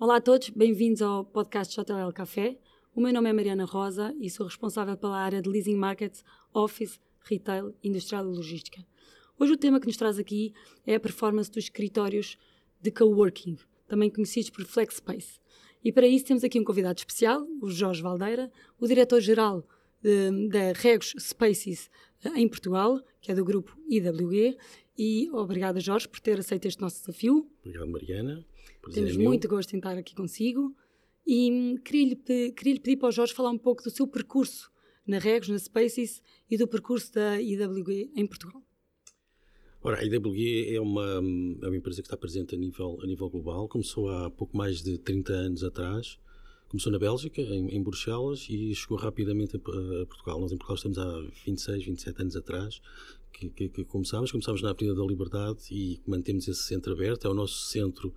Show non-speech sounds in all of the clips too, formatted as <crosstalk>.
Olá a todos, bem-vindos ao podcast JL Café. O meu nome é Mariana Rosa e sou responsável pela área de Leasing Markets, Office, Retail, Industrial e Logística. Hoje o tema que nos traz aqui é a performance dos escritórios de coworking, também conhecidos por Flex Space. E para isso temos aqui um convidado especial, o Jorge Valdeira, o diretor-geral de, da Regos Spaces eh, em Portugal, que é do grupo IWE. E obrigada, Jorge, por ter aceito este nosso desafio. Obrigado, Mariana. Temos muito gosto em estar aqui consigo e hum, queria-lhe queria pedir para o Jorge falar um pouco do seu percurso na Regos, na Spaces e do percurso da IWG em Portugal. Ora, a IWG é uma, é uma empresa que está presente a nível, a nível global. Começou há pouco mais de 30 anos atrás. Começou na Bélgica, em, em Bruxelas, e chegou rapidamente a, a, Portugal. Nós em Portugal estamos há 26, 27 anos atrás que, que, que começámos. Começámos na Avenida da Liberdade e mantemos esse centro aberto. É o nosso centro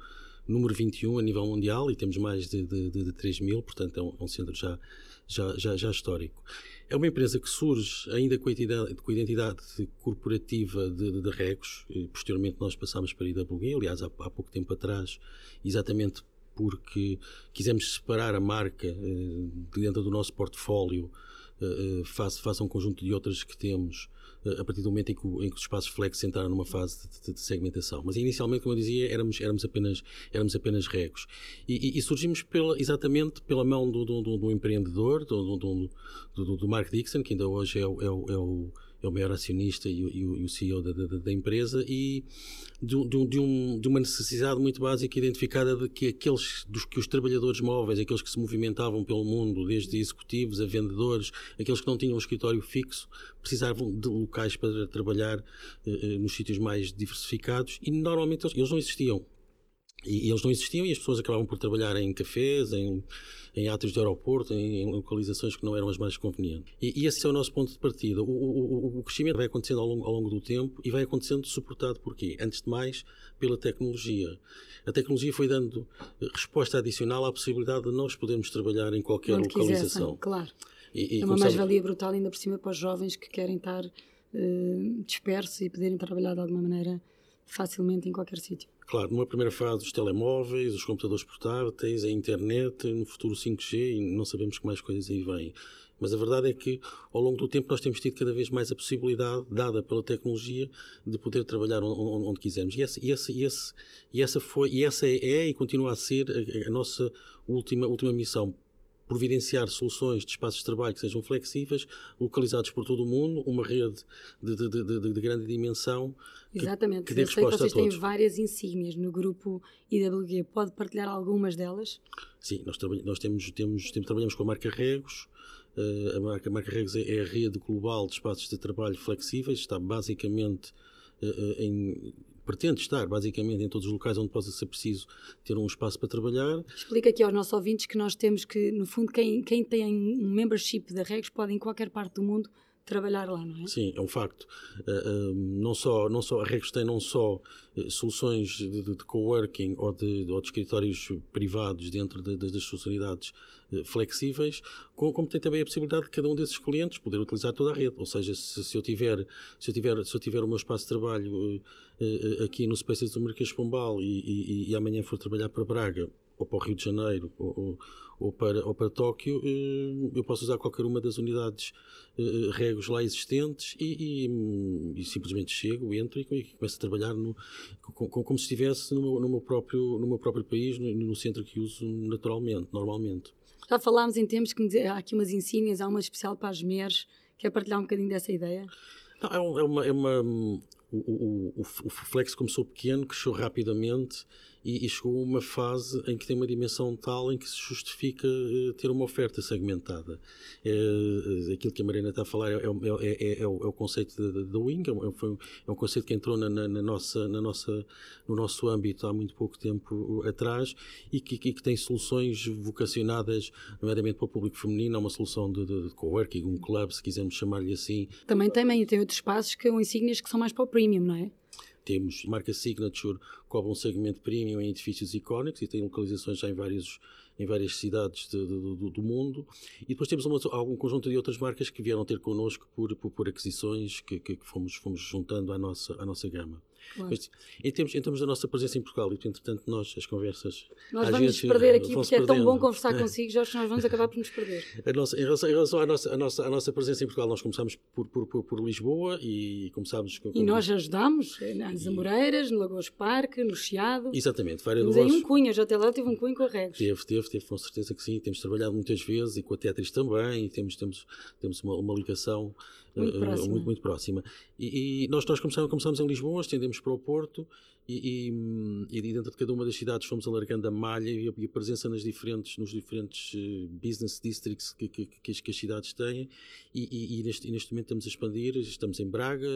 número 21 a nível mundial e temos mais de, de, de, de 3 mil, portanto é um, é um, centro já, já, já, já histórico. É uma empresa que surge ainda com a identidade, com a identidade corporativa de, de, Regos, posteriormente nós passámos para a IWG, aliás há, há pouco tempo atrás, exatamente porque quisemos separar a marca eh, dentro do nosso portfólio eh, eh, face, face a um conjunto de outras que temos a partir do momento em que, em que os espaços flex entraram numa fase de, de, de, segmentação. Mas inicialmente, como eu dizia, éramos, éramos, apenas, éramos apenas regos. E, e, e surgimos pela, exatamente pela mão do, do, do, do empreendedor, do, do, do, Mark Dixon, que ainda hoje é o, é o, é o é o maior acionista e o, e o CEO da, da, da, empresa, e de, de, um, de, uma necessidade muito básica identificada de que aqueles dos que os trabalhadores móveis, aqueles que se movimentavam pelo mundo, desde executivos a vendedores, aqueles que não tinham um escritório fixo, precisavam de locais para trabalhar eh, nos sítios mais diversificados e normalmente eles, eles não existiam. E, e, eles não existiam e as pessoas acabavam por trabalhar em cafés, em, em átrios de aeroporto, em, em, localizações que não eram as mais convenientes. E, e, esse é o nosso ponto de partida. O, o, o crescimento vai acontecendo ao longo, ao longo, do tempo e vai acontecendo suportado por quê? Antes de mais, pela tecnologia. A tecnologia foi dando resposta adicional à possibilidade de nós podermos trabalhar em qualquer Onde localização. Quisessem, claro. E, é uma mais-valia brutal ainda por cima para os jovens que querem estar uh, dispersos e poderem trabalhar de alguma maneira facilmente em qualquer sítio. Claro, numa primeira fase os telemóveis, os computadores portáteis, a internet, no futuro 5G e não sabemos que mais coisas aí vêm. Mas a verdade é que ao longo do tempo nós temos tido cada vez mais a possibilidade, dada pela tecnologia, de poder trabalhar onde, onde quisermos. E essa, e, essa, e, essa, foi, e essa é, é e continua a ser a, a nossa última, última missão providenciar soluções de espaços de trabalho que sejam flexíveis, localizados por todo o mundo, uma rede de, de, de, de grande dimensão. Exatamente, que, que eu sei que vocês têm várias insígnias no grupo IWG, pode partilhar algumas delas? Sim, nós, nós temos, temos, temos, trabalhamos com a marca Regos, uh, a marca, a marca Regos é, é a rede global de espaços de trabalho flexíveis, está basicamente uh, em pretende estar basicamente em todos os locais onde possa ser preciso ter um espaço para trabalhar. Explica aqui aos nossos ouvintes que nós temos que, no fundo, quem, quem tem um membership da Regos pode em qualquer parte do mundo trabalhar lá, não é? Sim, é um facto. Uh, uh, não só, não só, a Regos tem não só uh, soluções de, de, de coworking ou de, ou de escritórios privados dentro de, das suas unidades flexíveis, como, tem também a possibilidade de cada um desses clientes poder utilizar toda a rede. Ou seja, se, se eu tiver se eu tiver se eu tiver o meu espaço de trabalho aqui no Spaces do Marquês Pombal e, e, e amanhã for trabalhar para Braga ou para o Rio de Janeiro ou, ou, para, ou para Tóquio, eh, eu posso usar qualquer uma das unidades eh, regos lá existentes e, e, e, simplesmente chego, entro e, começo a trabalhar no, como, como se estivesse no meu, no meu, próprio, no meu próprio país, no, no centro que uso naturalmente, normalmente. Já falámos em termos que há aqui umas insígnias, há uma especial para as mulheres. Quer partilhar um bocadinho dessa ideia? Não, é, uma, é uma, o, o, o, Flex começou pequeno, cresceu rapidamente e, e, chegou a uma fase em que tem uma dimensão tal em que se justifica uh, ter uma oferta segmentada. É, aquilo que a Marina está a falar é, é, é, é o, o, conceito da Wing, é um, é um conceito que entrou na, na, na, nossa, na nossa, no nosso âmbito há muito pouco tempo atrás e que, que, que tem soluções vocacionadas, nomeadamente para o público feminino, é uma solução de, de, de coworking, um club, se quisermos chamar-lhe assim. Também tem, tem outros espaços que são insígnias que são mais para o premium, não é? Temos marca Signature, cobre um segmento premium em edifícios icónicos e tem localizações já em, vários, em várias cidades de, de, do, do, mundo. E depois temos uma, algum conjunto de outras marcas que vieram ter connosco por, por, por aquisições que, que, fomos, fomos juntando à nossa, à nossa gama. Claro. Mas, em, termos, em termos da nossa presença em Portugal, e entretanto nós, as conversas... Nós vamos nos perder aqui, porque é tão bom conversar <laughs> consigo, Jorge, que nós vamos acabar por nos perder. Nossa, em, relação, em relação à nossa, à nossa, à nossa presença em Portugal, nós começámos por, por, por, por Lisboa e começámos... Com, e nós ajudámos nas Amoreiras, no Lagoas Parque, no Chiado. Exatamente. Temos aí um cunho, já até lá tive um cunho com a Regos. Teve, teve, teve, com certeza que sim. Temos trabalhado muitas vezes e com a Tetris também, e temos, temos, temos uma, uma ligação muito, uh, próxima. muito, muito próxima. E, e, nós, nós começamos, começamos em Lisboa, estendemos para o Porto e, e, e, dentro de cada uma das cidades fomos alargando a malha e a, presença nas diferentes, nos diferentes uh, business districts que, que, que, as, que, as, cidades têm e, neste, neste momento estamos a expandir, estamos em Braga,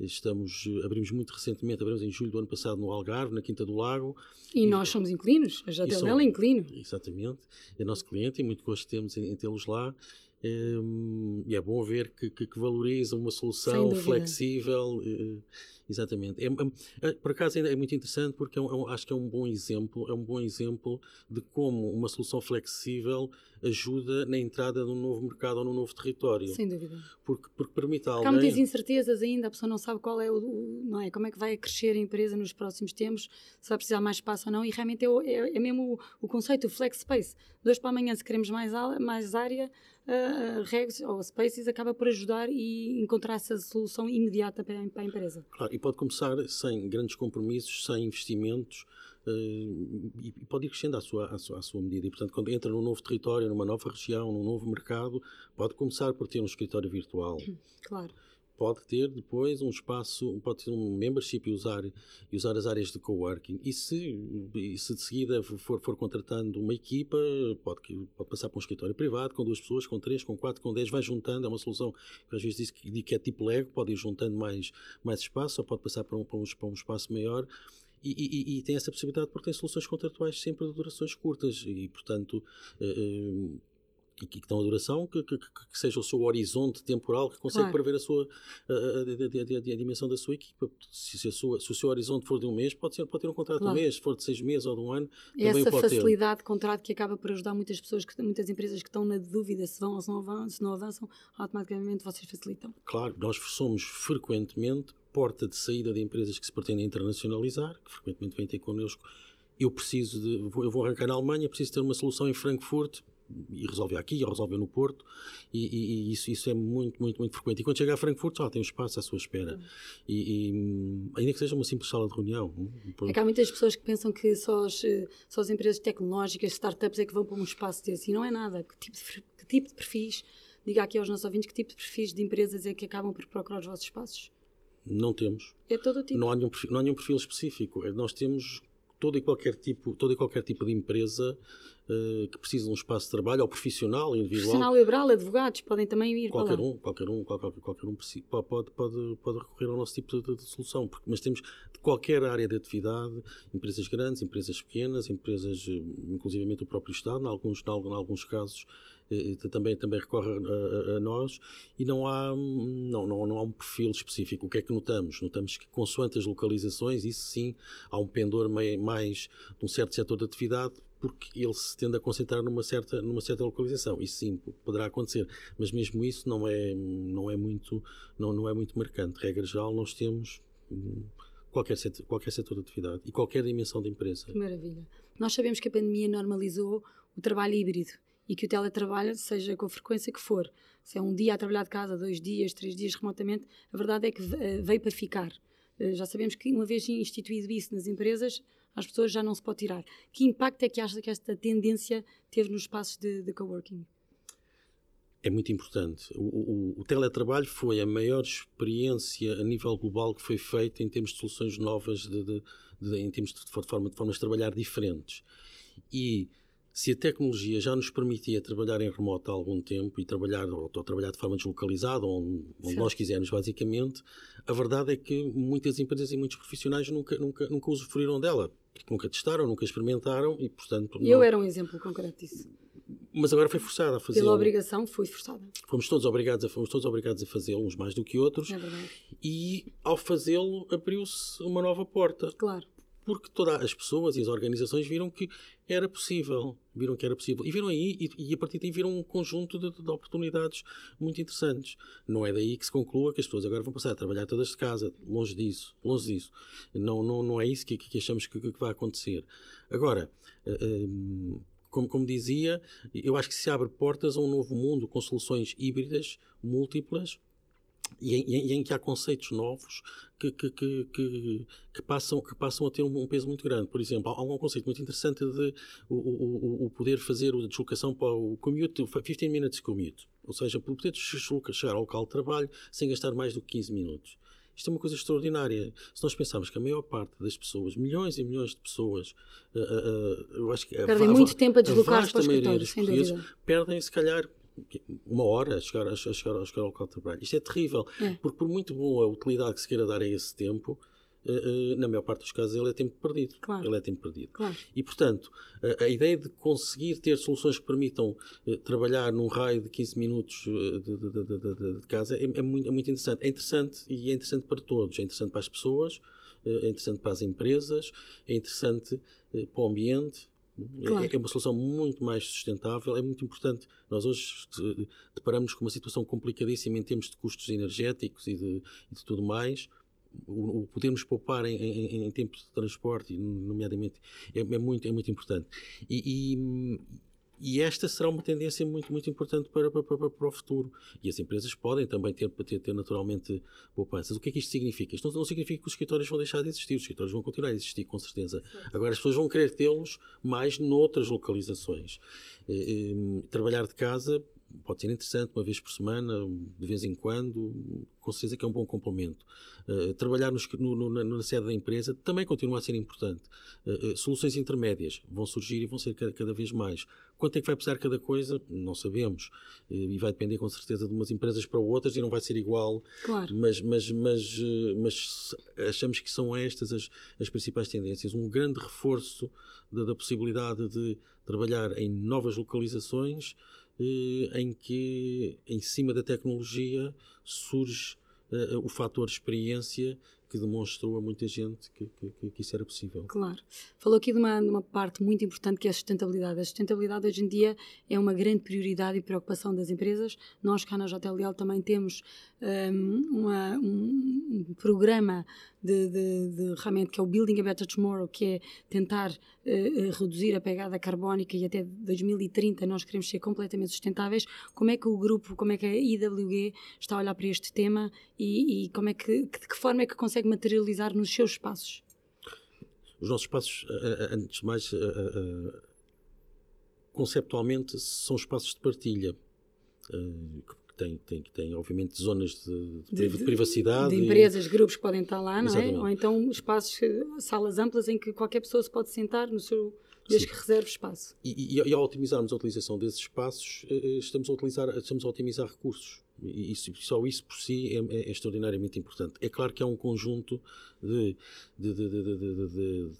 estamos, abrimos muito recentemente, abrimos em julho do ano passado no Algarve, na Quinta do Lago. E, nós somos inclinos, a Jatel é inclino. Exatamente, é nosso cliente e muito gosto temos em, em tê-los lá um, e é bom ver que, que, que valoriza uma solução flexível. Uh, exatamente. É, é, por acaso é muito interessante porque é um, é acho que é um bom exemplo, é um bom exemplo de como uma solução flexível ajuda na entrada de um novo mercado ou num novo território. Sem dúvida. Porque, porque permite alguém... Há muitas incertezas ainda, a pessoa não sabe qual é o, o, não é, como é que vai crescer a empresa nos próximos tempos, se vai precisar mais espaço ou não, e realmente é, é, é mesmo o, o, conceito, o flex space. Dois para amanhã, se queremos mais, mais área, uh, regs ou spaces acaba por ajudar e encontrar essa solução imediata para, a empresa. Claro, e pode começar sem grandes compromissos, sem investimentos, Uh, e pode ir crescendo à sua, à, sua, à sua medida. E, portanto, quando entra num novo território, numa nova região, num novo mercado, pode começar por ter um escritório virtual. Claro pode ter depois um espaço, pode ter um membership e usar, e usar as áreas de coworking. E se, e se de seguida for, for contratando uma equipa, pode, pode passar para um escritório privado com duas pessoas, com três, com quatro, com dez, vai juntando. É uma solução que às vezes diz que, que é tipo Lego, pode ir juntando mais, mais espaço ou pode passar para um, para um, para um espaço maior. E, e, e, tem essa possibilidade porque tem soluções contratuais sempre de durações curtas e, portanto, uh, que, que estão a duração, que, que, que, seja o seu horizonte temporal, que consegue claro. prever a sua a, a, a, dimensão da sua equipa. Se, se, sua, se, o seu horizonte for de um mês, pode, ser, pode ter um contrato claro. de um mês, se for de seis meses ou de um ano, e essa facilidade ter. de contrato que acaba por ajudar muitas pessoas, que, muitas empresas que estão na dúvida se vão ou se não, avançam, se não avançam, automaticamente vocês facilitam. Claro, nós somos frequentemente porta de saída de empresas que se pretendem internacionalizar, que frequentemente vêm ter connosco. Eu preciso de, eu vou arrancar na Alemanha, preciso ter uma solução em Frankfurt, e resolve aqui, ou resolve no Porto, e, e, isso, isso é muito, muito, muito frequente. E quando chega a Frankfurt, já tem um espaço à sua espera. Uhum. E, e, ainda que seja uma simples sala de reunião. É que há muitas pessoas que pensam que só as, só as empresas tecnológicas, startups, é que vão para um espaço desse, e não é nada. Que tipo de, que tipo de perfis, diga aqui aos nossos ouvintes, que tipo de perfis de empresas é que acabam por procurar os vossos espaços? Não temos. É todo tipo. Não há nenhum perfil, não há nenhum perfil específico. Nós temos todo e qualquer tipo, todo e qualquer tipo de empresa uh, que precisa de um espaço de trabalho, ou profissional, individual. Profissional liberal, advogados, podem também ir qualquer um, qualquer um, qualquer, qualquer um pode, pode, pode recorrer ao nosso tipo de, de, solução, porque, mas temos de qualquer área de atividade, empresas grandes, empresas pequenas, empresas, eh, inclusivamente o próprio Estado, em alguns, em alguns casos, também, também recorre a, a, nós e não há, não, não, não há um perfil específico. O que é que notamos? Notamos que, consoante as localizações, isso sim, há um pendor mais de um certo setor de atividade porque ele se tende a concentrar numa certa, numa certa localização. Isso sim poderá acontecer, mas mesmo isso não é, não é, muito, não, não é muito marcante. Regra geral, nós temos hum, qualquer setor, qualquer setor de atividade e qualquer dimensão de empresa. Que maravilha. Nós sabemos que a pandemia normalizou o trabalho híbrido e que o teletrabalho, seja com a frequência que for, se é um dia a trabalhar de casa, dois dias, três dias remotamente, a verdade é que eh, veio para ficar. Eh, já sabemos que uma vez instituído isso nas empresas, as pessoas já não se pode tirar. Que impacto é que acha que esta tendência teve nos espaços de, de coworking? É muito importante. O, o, o, teletrabalho foi a maior experiência a nível global que foi feita em termos de soluções novas, de, de, de em termos de, forma, de formas de trabalhar diferentes. E se a tecnologia já nos permitia trabalhar em remoto há algum tempo e trabalhar ou, ou trabalhar de forma deslocalizada, onde, onde nós quisermos, basicamente, a verdade é que muitas empresas e muitos profissionais nunca, nunca, nunca usufruíram dela. Nunca testaram, nunca experimentaram e, portanto. Eu não... era um exemplo concreto disso. Mas agora foi forçada a fazer. Pela obrigação, fui forçada. Fomos todos obrigados a, fomos todos obrigados a fazê-lo, uns mais do que outros. É verdade. E ao fazê-lo abriu-se uma nova porta. Claro porque todas as pessoas e as organizações viram que era possível, viram que era possível e viram aí e, e a partir daí viram um conjunto de, de, oportunidades muito interessantes. Não é daí que se conclua que as pessoas agora vão passar a trabalhar todas de casa, longe disso, longe disso. Não, não, não é isso que, que achamos que, que vai acontecer. Agora, uh, como, como dizia, eu acho que se abre portas a um novo mundo com soluções híbridas, múltiplas, e em, e em, que há conceitos novos que, que, que, que, passam, que passam a ter um, peso muito grande. Por exemplo, há um conceito muito interessante de o, o, o poder fazer a deslocação para o commute, 15 minutes commute. Ou seja, poder chegar ao local de trabalho sem gastar mais do que 15 minutos. Isto é uma coisa extraordinária. Se nós pensarmos que a maior parte das pessoas, milhões e milhões de pessoas, uh, uh, eu acho que perdem muito tempo a deslocar-se para sem dúvida. Perdem, se calhar, uma hora a chegar, a chegar, a chegar ao local de trabalho. Isto é terrível, é. porque por muito boa utilidade que se queira dar a esse tempo, Uh, uh, na maior parte dos casos ele é tempo perdido. Claro. Ele é tempo perdido. Claro. E, portanto, a, a, ideia de conseguir ter soluções que permitam uh, trabalhar num raio de 15 minutos de, de, de, de, casa é, é, muito, é, muito, interessante. É interessante e é interessante para todos. É interessante para as pessoas, é interessante para as empresas, é interessante para o ambiente, Claro. É, é, uma solução muito mais sustentável, é muito importante. Nós hoje deparamos com uma situação complicadíssima em termos de custos energéticos e de, e de tudo mais. O, podermos poupar em, em, em tempos de transporte, nomeadamente, é, é, muito, é muito importante. E, e, e esta será uma tendência muito, muito importante para, para, para, para o futuro. E as empresas podem também ter, ter, ter naturalmente poupanças. O que é que isto significa? Isto não, não, significa que os escritórios vão deixar de existir, os escritórios vão continuar a existir, com certeza. Agora, as pessoas vão querer tê-los mais noutras localizações. E, e, trabalhar de casa pode ser interessante uma vez por semana, de vez em quando, com certeza que é um bom complemento. Uh, trabalhar no, no, na, sede da empresa também continua a ser importante. Uh, uh, soluções intermédias vão surgir e vão ser cada, cada, vez mais. Quanto é que vai precisar cada coisa? Não sabemos. e vai depender com certeza de umas empresas para outras e não vai ser igual. Claro. Mas, mas, mas, mas achamos que são estas as, as principais tendências. Um grande reforço da, da possibilidade de trabalhar em novas localizações eh, em que, em cima da tecnologia, surge uh, o fator experiência que demonstrou a muita gente que, que, que, isso era possível. Claro. Falou aqui de uma, de uma, parte muito importante que é a sustentabilidade. A sustentabilidade hoje em dia é uma grande prioridade e preocupação das empresas. Nós cá na JLL também temos um, uma, um, um programa de, de, de, realmente que é o Building a Better Tomorrow, que é tentar uh, reduzir a pegada carbónica e até 2030 nós queremos ser completamente sustentáveis. Como é que o grupo, como é que a IWG está a olhar para este tema e, e como é que, de que forma é que consegue materializar nos seus espaços? Os nossos espaços, antes de mais, conceptualmente, são espaços de partilha tem, tem, tem obviamente zonas de, de, de privacidade. De empresas, e... grupos que podem estar lá, não é? Exatamente. é? Ou então espaços, salas amplas em que qualquer pessoa se pode sentar no seu desde Sim. que reserve espaço. E, e, e, ao otimizarmos a utilização desses espaços, eh, eh, estamos a, utilizar, estamos a otimizar recursos. E isso, só isso por si é, é, é, extraordinariamente importante. É claro que há um conjunto de, de, de,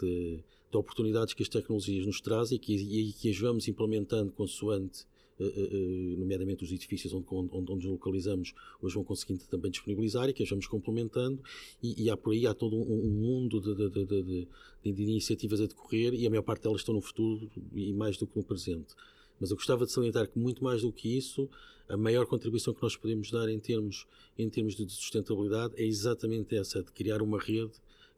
de oportunidades que as tecnologias nos trazem e que, e que as vamos implementando consoante eh, eh, eh, nomeadamente os edifícios onde, onde, onde nos localizamos, hoje vão conseguindo também disponibilizar e que as vamos complementando e, e há por aí há todo um, um mundo de, de, de, de, iniciativas a decorrer e a maior parte delas estão no futuro e mais do que no presente. Mas eu gostava de salientar que muito mais do que isso, a maior contribuição que nós podemos dar em termos, em termos de sustentabilidade é exatamente essa, de criar uma rede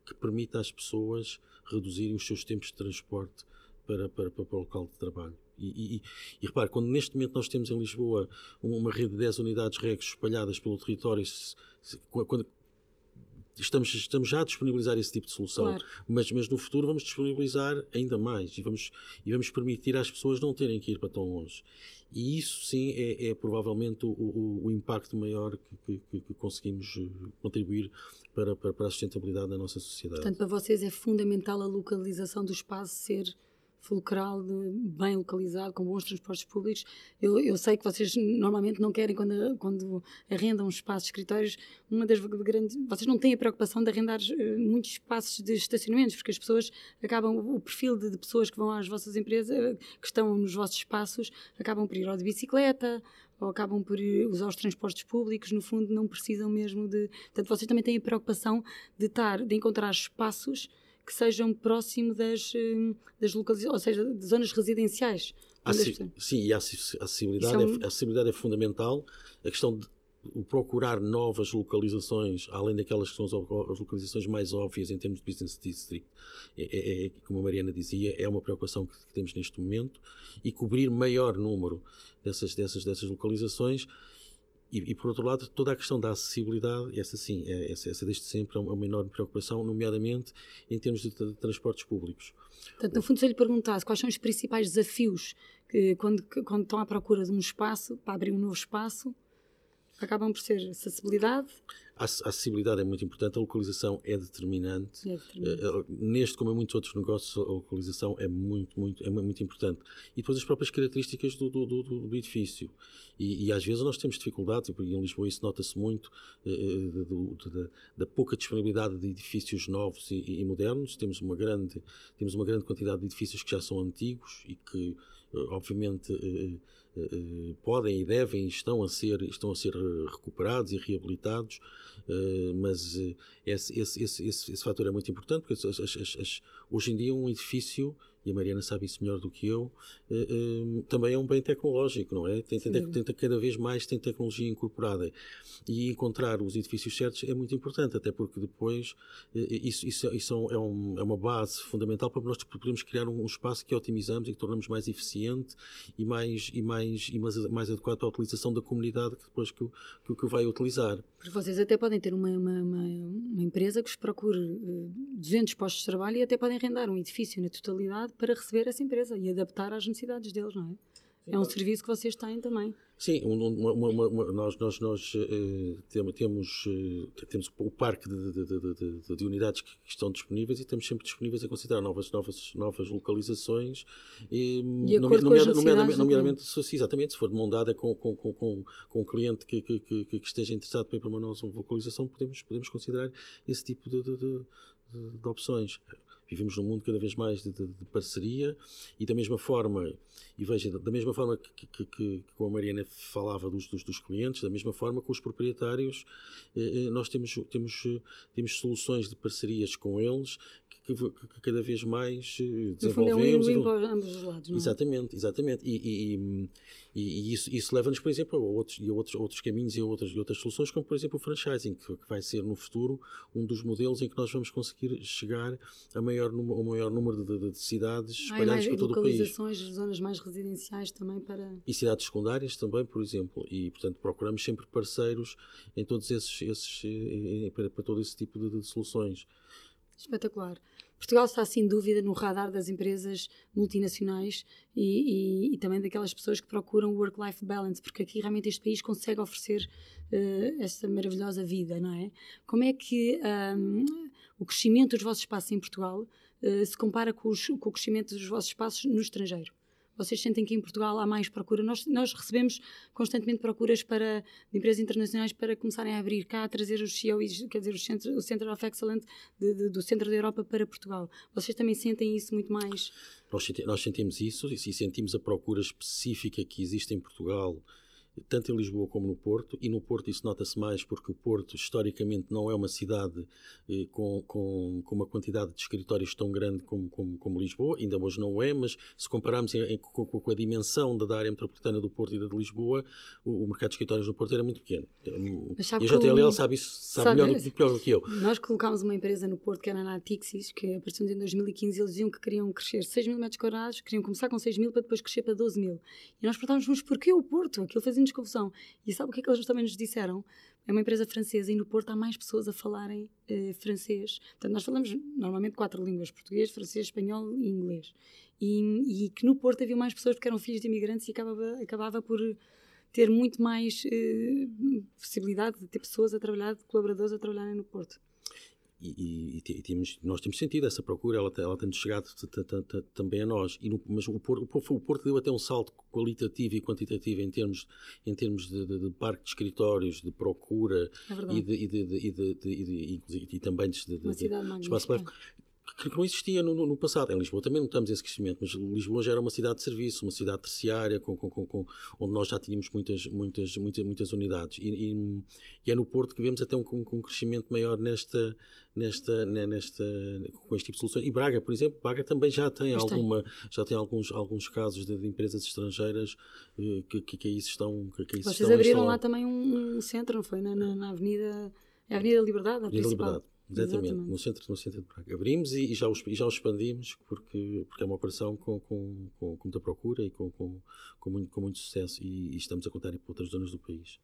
que permita às pessoas reduzirem os seus tempos de transporte para, para, para, para o local de trabalho. E, e, e repare, quando neste momento nós temos em Lisboa uma rede de 10 unidades REX espalhadas pelo território, se, se, quando, estamos, estamos já a disponibilizar esse tipo de solução, claro. mas, mas no futuro vamos disponibilizar ainda mais e vamos, e vamos permitir às pessoas não terem que ir para tão longe. E isso sim é, é provavelmente o, o, o, impacto maior que, que, que conseguimos eh, contribuir para, para, para, a sustentabilidade da nossa sociedade. Portanto, para vocês é fundamental a localização do espaço ser fulcral, bem localizado, com bons transportes públicos. Eu, eu sei que vocês normalmente não querem, quando, quando arrendam espaços de escritórios, uma das grandes. Vocês não têm a preocupação de arrendar uh, muitos espaços de estacionamentos, porque as pessoas acabam. O perfil de, de, pessoas que vão às vossas empresas, uh, que estão nos vossos espaços, acabam por ir ou de bicicleta ou acabam por usar os transportes públicos, no fundo não precisam mesmo de. Portanto, vocês também têm a preocupação de, estar, de encontrar espaços que sejam próximo das, hum, das localizações, ou seja, de zonas residenciais. sim, e a acessibilidade é, um... é, a acessibilidade é fundamental. A questão de procurar novas localizações, além daquelas que são as localizações mais óbvias em termos de business district, é, é, é como a Mariana dizia, é uma preocupação que, que, temos neste momento e cobrir maior número dessas, dessas, dessas localizações. E, e, por outro lado, toda a questão da acessibilidade, essa sim, é, essa, essa desde sempre é uma, uma enorme preocupação, nomeadamente em termos de, de, transportes públicos. Portanto, no fundo, se eu lhe perguntasse quais são os principais desafios que, quando, quando estão à procura de um espaço, para abrir um novo espaço, acabam por ser acessibilidade. A acessibilidade é muito importante, a localização é determinante. É determinante. Uh, neste, como em muitos outros negócios, a localização é muito, muito, é muito importante. E depois as próprias características do, do, do, do edifício. E, e, às vezes nós temos dificuldades, e em Lisboa isso nota-se muito, uh, da pouca disponibilidade de edifícios novos e, e, modernos. Temos uma, grande, temos uma grande quantidade de edifícios que já são antigos e que, obviamente, eh, podem e devem estão a ser, estão a ser recuperados e reabilitados, eh, mas eh, esse, esse, esse, esse, fator é muito importante porque hoje em dia um edifício e a Mariana sabe isso melhor do que eu, uh, uh, também é um bem tecnológico, não é? Tenta, tenta, cada vez mais tem tecnologia incorporada. E encontrar os edifícios certos é muito importante, até porque depois uh, isso, isso, isso é, um, é, uma base fundamental para nós podermos criar um, espaço que otimizamos e que tornamos mais eficiente e mais, e mais, e mais, mais adequado a utilização da comunidade que depois que que, que vai utilizar. Porque vocês até podem ter uma, uma, uma, uma empresa que vos procure 200 postos de trabalho e até podem arrendar um edifício na totalidade para receber essa empresa e adaptar às necessidades deles, não é? É um serviço que vocês têm também. Sim, uma, uma, uma, nós, nós, nós uh, temos, uh, temos o parque de, de, de, de, unidades que estão disponíveis e estamos sempre disponíveis a considerar novas, novas, novas localizações. E, de acordo nomeada, com nomeadamente, nomeadamente se, exatamente, se for demandada com, com, com, com, com um cliente que, que, que, que esteja interessado para uma nova localização, podemos, podemos considerar esse tipo de, de opções vivemos num mundo cada vez mais de, de, de parceria e da mesma forma, e veja, da mesma forma que, que, que, a Mariana falava dos, dos, dos, clientes, da mesma forma com os proprietários, eh, eh nós temos, temos, temos soluções de parcerias com eles que, que, cada vez mais desenvolvemos. No fundo é um ambos os lados, não é? Exatamente, exatamente. E, e, e, e isso, isso leva-nos, por exemplo, a outros, a outros, outros caminhos e a outras, e outras soluções, como por exemplo o franchising, que, que vai ser no futuro um dos modelos em que nós vamos conseguir chegar a maior, ao maior número de, de cidades espalhadas por todo o país. localizações, zonas mais residenciais também para... E cidades secundárias também, por exemplo. E, portanto, procuramos sempre parceiros em todos esses, esses para, para todo esse tipo de, de soluções. Espetacular. Portugal está sem dúvida no radar das empresas multinacionais e, e, e também daquelas pessoas que procuram work-life balance, porque aqui realmente este país consegue oferecer uh, esta maravilhosa vida, não é? Como é que um, o crescimento dos vossos espaços em Portugal uh, se compara com, os, com o crescimento dos vossos espaços no estrangeiro? Vocês sentem que em Portugal há mais procura? Nós, nós recebemos constantemente procuras para, de empresas internacionais para começarem a abrir cá, a trazer os CEOs, quer dizer, centro, o Center of Excellence de, de, do centro da Europa para Portugal. Vocês também sentem isso muito mais? Nós, nós sentimos isso e sentimos a procura específica que existe em Portugal tanto em Lisboa como no Porto, e no Porto isso nota-se mais porque o Porto, historicamente, não é uma cidade eh, com, com, com, uma quantidade de escritórios tão grande como, como, como Lisboa, ainda hoje não é, mas se compararmos em, em, com, com, a dimensão da, área metropolitana do Porto e da de Lisboa, o, o, mercado de escritórios no Porto era muito pequeno. E a JTLL sabe isso sabe, sabe melhor do, pior do que eu. Nós colocámos uma empresa no Porto que era na Natixis, que apareceu em 2015, eles diziam que queriam crescer 6 mil metros quadrados, queriam começar com 6 mil para depois crescer para 12 mil. E nós perguntávamos, mas porquê o Porto? Aquilo fazia fazendo confusão. E sabe o que é que eles também nos disseram? É uma empresa francesa e no Porto há mais pessoas a falarem eh, francês. Portanto, nós falamos normalmente quatro línguas: português, francês, espanhol e inglês. E, e que no Porto havia mais pessoas porque eram filhos de imigrantes e acabava, acabava por ter muito mais eh, possibilidade de ter pessoas a trabalhar, colaboradores a trabalharem no Porto e, e, e temos, nós temos sentido essa procura, ela, ela tem chegado também a nós. E no, mas o Porto, o Porto deu até um salto qualitativo e quantitativo em termos, em termos de, de, de parque de escritórios, de procura é e, de, e, de, e, também de, de, de espaço que não existia no, no, passado. Em Lisboa também notamos esse crescimento, mas Lisboa já era uma cidade de serviço, uma cidade terciária, com, com, com, onde nós já tínhamos muitas, muitas, muitas, muitas unidades. E, e, e é no Porto que vemos até um, um crescimento maior nesta, nesta, nesta, com este tipo de soluções. E Braga, por exemplo, Braga também já tem, alguma, já tem alguns, alguns casos de, de empresas estrangeiras eh, que, que, que aí estão. Que, que aí Vocês abriram lá também um, um, centro, não foi? Na, na, na Avenida. É a Avenida Liberdade, a Avenida principal. Liberdade. Exatamente, Exatamente, no centro, no centro de Braga. Abrimos e, e já, os, e já os expandimos porque, porque é uma operação com, com, com, com muita procura e com, com, com, muito, com muito sucesso e, e estamos a contar para outras zonas do país.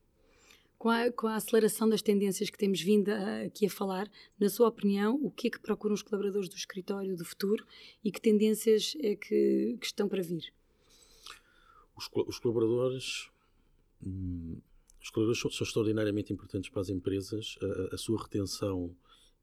Com a, com a, aceleração das tendências que temos vindo a, aqui a falar, na sua opinião, o que é que procuram os colaboradores do escritório do futuro e que tendências é que, que estão para vir? Os, os colaboradores. Hum, os colaboradores são, são, extraordinariamente importantes para as empresas. A, a sua retenção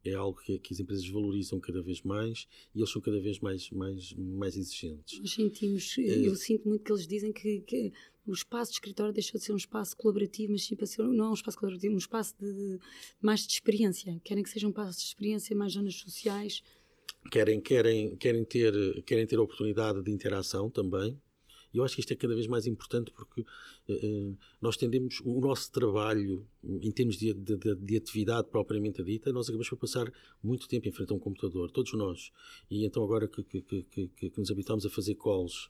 é algo que, que, as empresas valorizam cada vez mais e eles são cada vez mais, mais, mais exigentes. Nós sentimos, é, eu sinto muito que eles dizem que, que, o espaço de escritório deixou de ser um espaço colaborativo, mas sim para ser, não é um espaço colaborativo, um espaço de, de, mais de experiência. Querem que seja um espaço de experiência, mais zonas sociais. Querem, querem, querem, ter, querem ter oportunidade de interação também. E eu acho que isto é cada vez mais importante porque uh, nós tendemos, o nosso trabalho, em termos de, de, de, atividade propriamente dita, nós acabamos por passar muito tempo em frente a um computador, todos nós. E então agora que, que, que, que, nos habitamos a fazer calls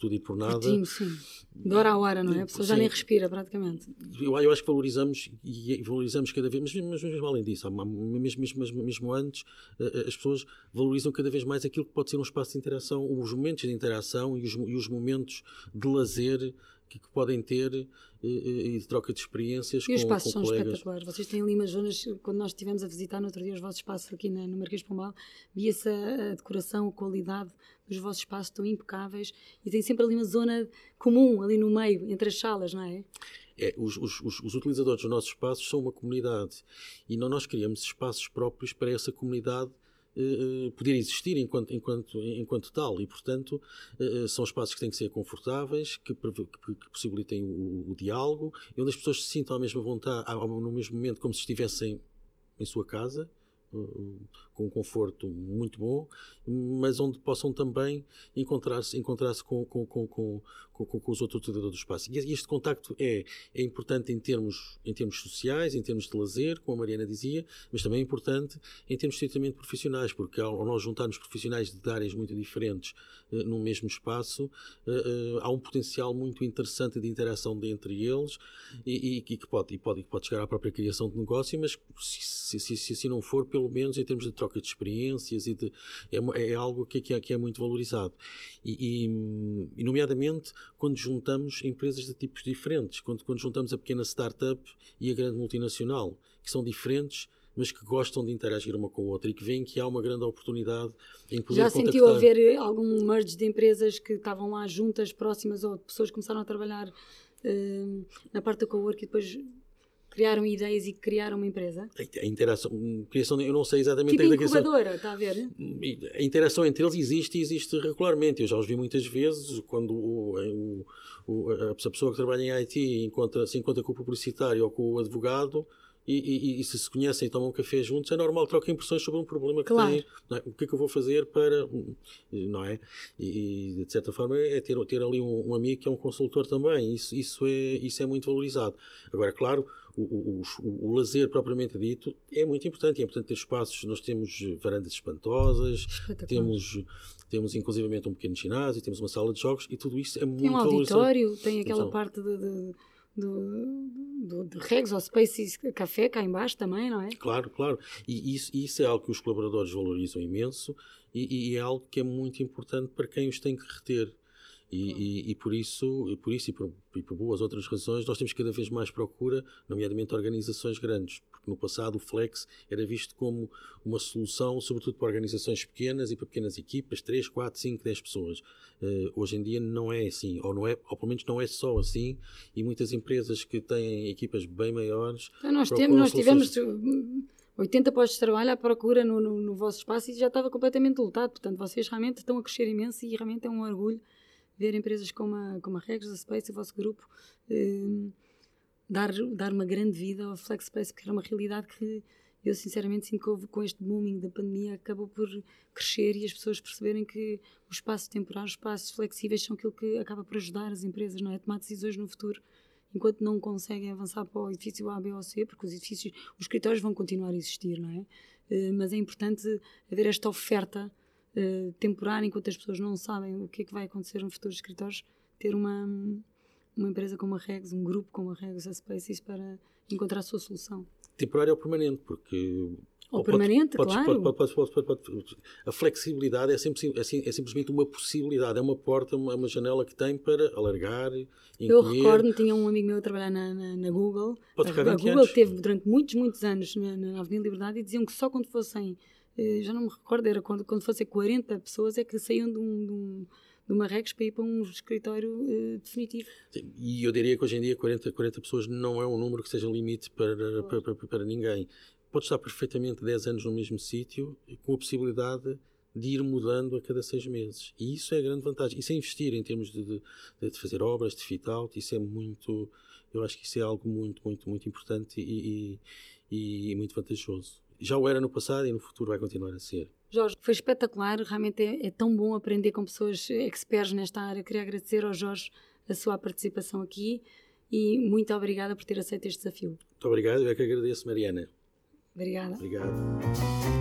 tudo e por nada. Sim, sim. De hora a hora, não é? A pessoa sim. já nem respira praticamente. Eu, eu acho que valorizamos e valorizamos cada vez, mas, mas mesmo além disso, mesmo, mesmo, mesmo, antes, as pessoas valorizam cada vez mais aquilo que pode ser um espaço de interação, os momentos de interação e os, e os momentos de lazer que, que podem ter e, e, de troca de experiências e com, os espaços com são espetaculares. Vocês têm ali umas zonas, quando nós estivemos a visitar no outro dia os vossos espaços aqui na, no Marquês de Pombal, via-se a, a, decoração, a qualidade dos vossos espaços estão impecáveis e tem sempre ali uma zona comum, ali no meio, entre as salas, não é? É, os, os, os, utilizadores dos nossos espaços são uma comunidade e nós criamos espaços próprios para essa comunidade poder existir enquanto, enquanto, enquanto tal. E, portanto, uh, são espaços que têm que ser confortáveis, que, que, que possibilitem o, o, diálogo, e onde as pessoas se sintam à mesma vontade, no mesmo momento, como se estivessem em sua casa com um conforto muito bom, mas onde possam também encontrar-se encontrar com, com, com, com, com, os outros utilizadores do espaço. E este contacto é, é importante em termos, em termos sociais, em termos de lazer, como a Mariana dizia, mas também é importante em termos estritamente profissionais, porque ao nós juntarmos profissionais de áreas muito diferentes uh, no mesmo espaço, uh, uh, há um potencial muito interessante de interação entre eles e, e, e, que pode, e, pode, e pode chegar à própria criação de negócio, mas se, se, se, se assim não for, pelo menos em termos de troca de experiências e de, é, é algo que, que, é, que é muito valorizado. E, e, nomeadamente, quando juntamos empresas de tipos diferentes, quando, quando juntamos a pequena startup e a grande multinacional, que são diferentes, mas que gostam de interagir uma com a outra e que veem que há uma grande oportunidade em poder Já sentiu haver algum merge de empresas que estavam lá juntas, próximas, ou pessoas que começaram a trabalhar uh, na parte do co-work e depois criaram ideias e criaram uma empresa? A interação, criação, eu não sei exatamente tipo a incubadora, está a ver? A interação entre eles existe e existe regularmente. Eu já os vi muitas vezes quando o, o, a pessoa que trabalha em IT encontra, se encontra com o publicitário ou com o advogado. E, e, e, se se conhecem e tomam um café juntos, é normal trocar impressões sobre um problema que claro. têm. É? O que é que eu vou fazer para. Não é? E, e de certa forma é ter, ter ali um, um, amigo que é um consultor também. Isso, isso, é, isso é muito valorizado. Agora, claro, o, o, o, lazer propriamente dito é muito importante. É importante ter espaços. Nós temos varandas espantosas, temos, temos inclusivamente um pequeno ginásio, temos uma sala de jogos e tudo isso é muito Tem um auditório, tem aquela então, parte de, de do, do, de Regs ou Spaces Café cá embaixo também, não é? Claro, claro. E isso, isso é algo que os colaboradores valorizam imenso e, e, é algo que é muito importante para quem os tem que reter. E, e, e, por isso, e por isso e por, e por, boas outras razões, nós temos cada vez mais procura, nomeadamente organizações grandes, porque no passado o Flex era visto como uma solução, sobretudo para organizações pequenas e para pequenas equipas, 3, 4, 5, 10 pessoas. Uh, hoje em dia não é assim, ou, não é, ou pelo menos não é só assim, e muitas empresas que têm equipas bem maiores. Então nós, temos, nós tivemos 80 postos de trabalho à procura no, no, no vosso espaço e já estava completamente lotado, portanto vocês realmente estão a crescer imenso e realmente é um orgulho ver empresas como a, como a a Space, o vosso grupo, eh, dar, dar uma grande vida ao Flex Space, porque era uma realidade que eu sinceramente sinto que houve, com este booming da pandemia acabou por crescer e as pessoas perceberem que os espaços temporários, os espaços flexíveis são aquilo que acaba por ajudar as empresas, não é? A tomar decisões no futuro enquanto não conseguem avançar para o edifício A, B ou C, porque os edifícios, os escritórios vão continuar a existir, não é? Uh, mas é importante haver esta oferta uh, temporária enquanto as pessoas não sabem o que é que vai acontecer no futuro dos escritórios, ter uma, uma empresa como a Regs, um grupo como a Regs, a Spaces, para encontrar a sua solução temporário ou permanente, porque. Ou permanente, pode, claro. Pode, pode, a flexibilidade é, sempre, é, é, simplesmente uma possibilidade, é uma porta, uma, uma janela que tem para alargar, incluir. Eu recordo, tinha um amigo meu a trabalhar na, na, na Google. Pode a, a Google anos. teve durante muitos, muitos anos na, na Avenida Liberdade e diziam que só quando fossem, eh, já não me recordo, era quando, quando fossem 40 pessoas é que saíam de um, de um do Marrecos para ir para um escritório uh, definitivo. Sim, e eu diria que hoje em dia 40, 40 pessoas não é um número que seja limite para, para, para, para, ninguém. Pode estar perfeitamente 10 anos no mesmo sítio com a possibilidade de ir mudando a cada seis meses. E isso é a grande vantagem. Isso é investir em termos de, de, de fazer obras, de fit out, isso é muito. Eu acho que isso é algo muito, muito, muito importante e, e, e muito vantajoso. Já o era no passado e no futuro vai continuar a ser. Jorge, foi espetacular, realmente é, é, tão bom aprender com pessoas experts nesta área. Queria agradecer ao Jorge a sua participação aqui e muito obrigada por ter aceito este desafio. Muito obrigado, eu é que agradeço, Mariana. Obrigada. Obrigado.